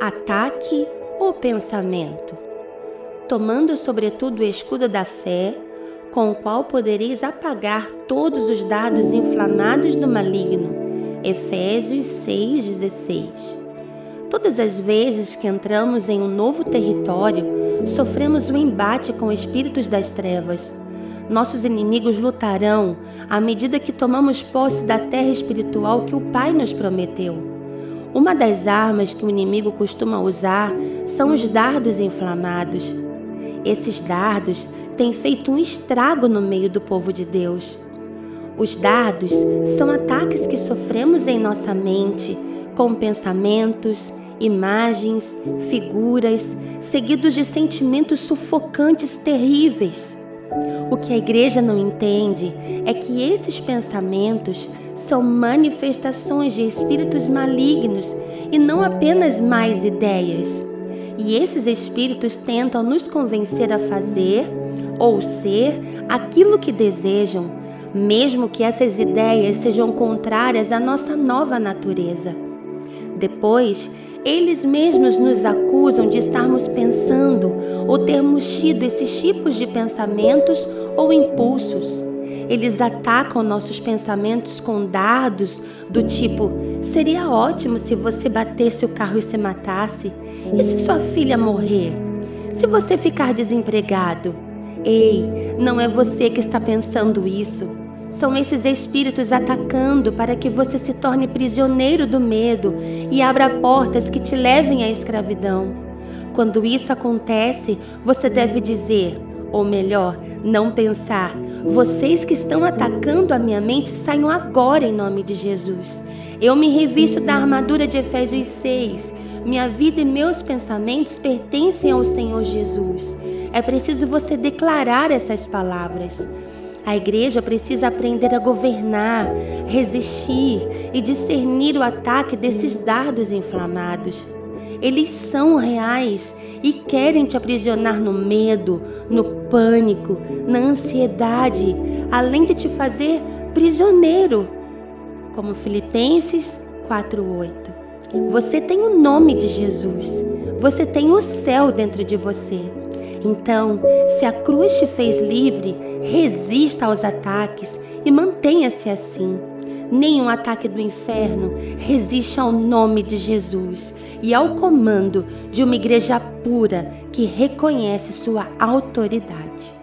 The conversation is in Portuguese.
Ataque ou pensamento? Tomando sobretudo o escudo da fé, com o qual podereis apagar todos os dados inflamados do maligno. Efésios 6,16. Todas as vezes que entramos em um novo território, sofremos um embate com espíritos das trevas. Nossos inimigos lutarão à medida que tomamos posse da terra espiritual que o Pai nos prometeu. Uma das armas que o inimigo costuma usar são os dardos inflamados. Esses dardos têm feito um estrago no meio do povo de Deus. Os dardos são ataques que sofremos em nossa mente com pensamentos, imagens, figuras, seguidos de sentimentos sufocantes terríveis. O que a igreja não entende é que esses pensamentos são manifestações de espíritos malignos e não apenas mais ideias. E esses espíritos tentam nos convencer a fazer ou ser aquilo que desejam, mesmo que essas ideias sejam contrárias à nossa nova natureza. Depois, eles mesmos nos acusam de estarmos pensando ou termos tido esses tipos de pensamentos ou impulsos. Eles atacam nossos pensamentos com dardos do tipo: seria ótimo se você batesse o carro e se matasse. E se sua filha morrer? Se você ficar desempregado? Ei, não é você que está pensando isso. São esses espíritos atacando para que você se torne prisioneiro do medo e abra portas que te levem à escravidão. Quando isso acontece, você deve dizer, ou melhor, não pensar: vocês que estão atacando a minha mente, saiam agora em nome de Jesus. Eu me revisto da armadura de Efésios 6. Minha vida e meus pensamentos pertencem ao Senhor Jesus. É preciso você declarar essas palavras. A igreja precisa aprender a governar, resistir e discernir o ataque desses dardos inflamados. Eles são reais e querem te aprisionar no medo, no pânico, na ansiedade, além de te fazer prisioneiro. Como Filipenses 4:8. Você tem o nome de Jesus. Você tem o céu dentro de você. Então, se a cruz te fez livre, resista aos ataques e mantenha-se assim. Nenhum ataque do inferno resiste ao nome de Jesus e ao comando de uma igreja pura que reconhece sua autoridade.